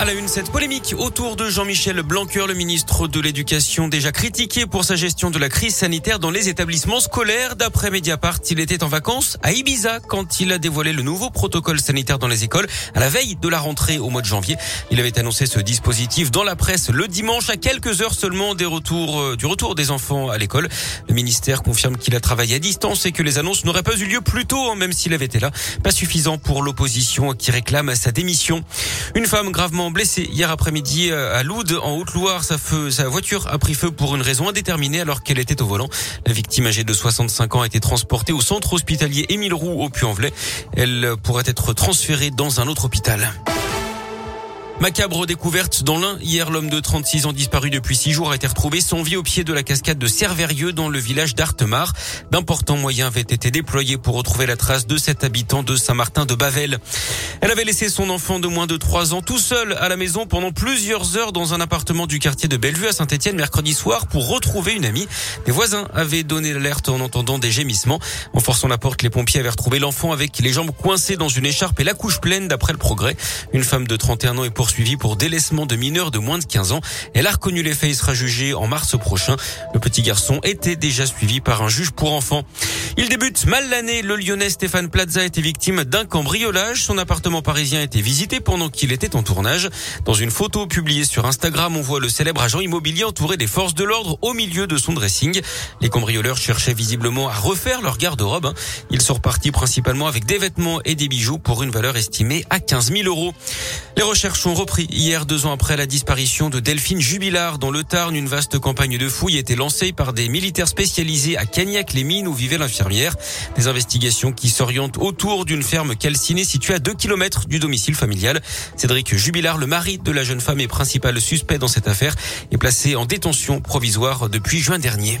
À la une, cette polémique autour de Jean-Michel Blanquer, le ministre de l'Éducation, déjà critiqué pour sa gestion de la crise sanitaire dans les établissements scolaires. D'après Mediapart, il était en vacances à Ibiza quand il a dévoilé le nouveau protocole sanitaire dans les écoles à la veille de la rentrée au mois de janvier. Il avait annoncé ce dispositif dans la presse le dimanche à quelques heures seulement des retours, euh, du retour des enfants à l'école. Le ministère confirme qu'il a travaillé à distance et que les annonces n'auraient pas eu lieu plus tôt, hein, même s'il avait été là. Pas suffisant pour l'opposition qui réclame sa démission. Une femme gravement blessé hier après-midi euh, à Loud, en Haute-Loire. Sa, sa voiture a pris feu pour une raison indéterminée alors qu'elle était au volant. La victime âgée de 65 ans a été transportée au centre hospitalier Émile Roux au Puy-en-Velay. Elle pourrait être transférée dans un autre hôpital. Macabre découverte dans l'un. Hier, l'homme de 36 ans disparu depuis six jours a été retrouvé sans vie au pied de la cascade de Cerverieux dans le village d'Artemar. D'importants moyens avaient été déployés pour retrouver la trace de cet habitant de Saint-Martin de Bavel. Elle avait laissé son enfant de moins de trois ans tout seul à la maison pendant plusieurs heures dans un appartement du quartier de Bellevue à Saint-Etienne mercredi soir pour retrouver une amie. Les voisins avaient donné l'alerte en entendant des gémissements. En forçant la porte, les pompiers avaient retrouvé l'enfant avec les jambes coincées dans une écharpe et la couche pleine d'après le progrès. Une femme de 31 ans est pour poursuivie pour délaissement de mineurs de moins de 15 ans. Elle a reconnu les faits et sera jugée en mars prochain. Le petit garçon était déjà suivi par un juge pour enfants. Il débute mal l'année. Le lyonnais Stéphane Plaza était victime d'un cambriolage. Son appartement parisien a été visité pendant qu'il était en tournage. Dans une photo publiée sur Instagram, on voit le célèbre agent immobilier entouré des forces de l'ordre au milieu de son dressing. Les cambrioleurs cherchaient visiblement à refaire leur garde-robe. Hein. Ils sont repartis principalement avec des vêtements et des bijoux pour une valeur estimée à 15 000 euros. Les recherches ont repris hier, deux ans après la disparition de Delphine Jubilard dans le Tarn. Une vaste campagne de fouilles été lancée par des militaires spécialisés à Cagnac-les-Mines où vivait l'infirmière. Des investigations qui s'orientent autour d'une ferme calcinée située à 2 km du domicile familial. Cédric Jubilard, le mari de la jeune femme et principal suspect dans cette affaire, est placé en détention provisoire depuis juin dernier.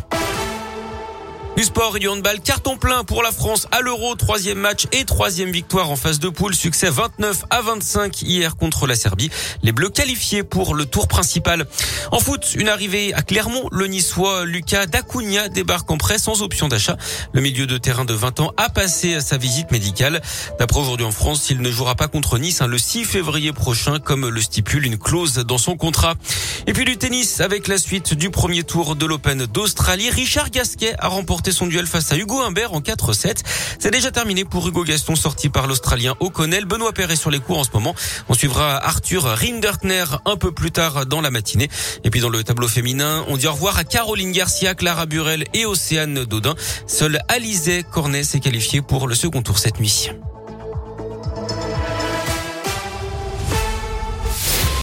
Du sport et du handball, carton plein pour la France à l'Euro, troisième match et troisième victoire en phase de poule, succès 29 à 25 hier contre la Serbie. Les Bleus qualifiés pour le tour principal. En foot, une arrivée à Clermont, le Niçois Lucas Dacunha débarque en prêt sans option d'achat. Le milieu de terrain de 20 ans a passé sa visite médicale. D'après aujourd'hui en France, il ne jouera pas contre Nice hein, le 6 février prochain, comme le stipule une clause dans son contrat. Et puis du tennis avec la suite du premier tour de l'Open d'Australie. Richard Gasquet a remporté son duel face à Hugo Humbert en 4-7. C'est déjà terminé pour Hugo Gaston sorti par l'Australien O'Connell. Benoît Perret sur les cours en ce moment. On suivra Arthur Rinderkner un peu plus tard dans la matinée. Et puis dans le tableau féminin, on dit au revoir à Caroline Garcia, Clara Burel et Océane Dodin. Seul Alizé Cornet s'est qualifié pour le second tour cette nuit.